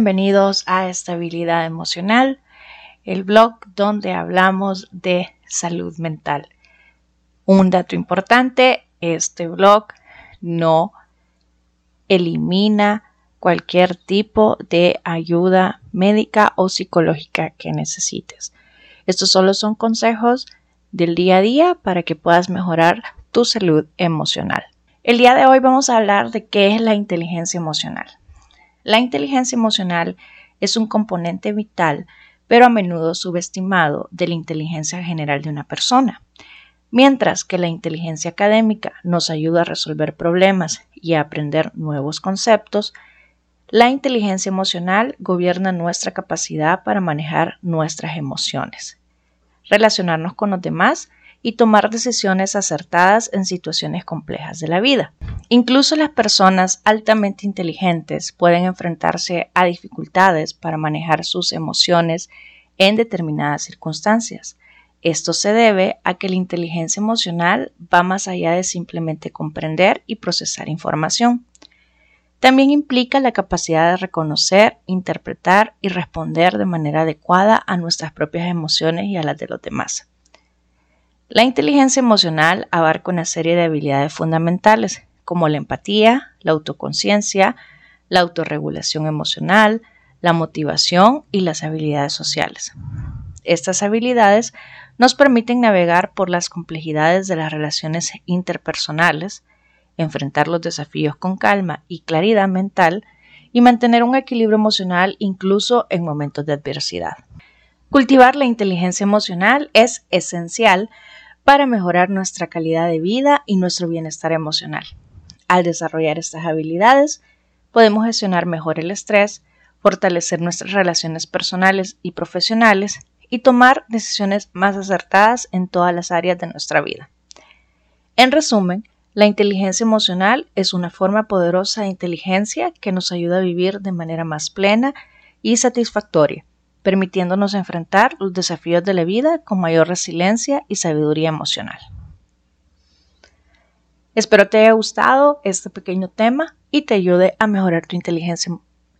Bienvenidos a Estabilidad Emocional, el blog donde hablamos de salud mental. Un dato importante, este blog no elimina cualquier tipo de ayuda médica o psicológica que necesites. Estos solo son consejos del día a día para que puedas mejorar tu salud emocional. El día de hoy vamos a hablar de qué es la inteligencia emocional. La inteligencia emocional es un componente vital, pero a menudo subestimado, de la inteligencia general de una persona. Mientras que la inteligencia académica nos ayuda a resolver problemas y a aprender nuevos conceptos, la inteligencia emocional gobierna nuestra capacidad para manejar nuestras emociones, relacionarnos con los demás y tomar decisiones acertadas en situaciones complejas de la vida. Incluso las personas altamente inteligentes pueden enfrentarse a dificultades para manejar sus emociones en determinadas circunstancias. Esto se debe a que la inteligencia emocional va más allá de simplemente comprender y procesar información. También implica la capacidad de reconocer, interpretar y responder de manera adecuada a nuestras propias emociones y a las de los demás. La inteligencia emocional abarca una serie de habilidades fundamentales como la empatía, la autoconciencia, la autorregulación emocional, la motivación y las habilidades sociales. Estas habilidades nos permiten navegar por las complejidades de las relaciones interpersonales, enfrentar los desafíos con calma y claridad mental y mantener un equilibrio emocional incluso en momentos de adversidad. Cultivar la inteligencia emocional es esencial para mejorar nuestra calidad de vida y nuestro bienestar emocional. Al desarrollar estas habilidades, podemos gestionar mejor el estrés, fortalecer nuestras relaciones personales y profesionales y tomar decisiones más acertadas en todas las áreas de nuestra vida. En resumen, la inteligencia emocional es una forma poderosa de inteligencia que nos ayuda a vivir de manera más plena y satisfactoria, permitiéndonos enfrentar los desafíos de la vida con mayor resiliencia y sabiduría emocional. Espero te haya gustado este pequeño tema y te ayude a mejorar tu inteligencia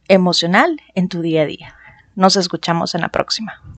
emocional en tu día a día. Nos escuchamos en la próxima.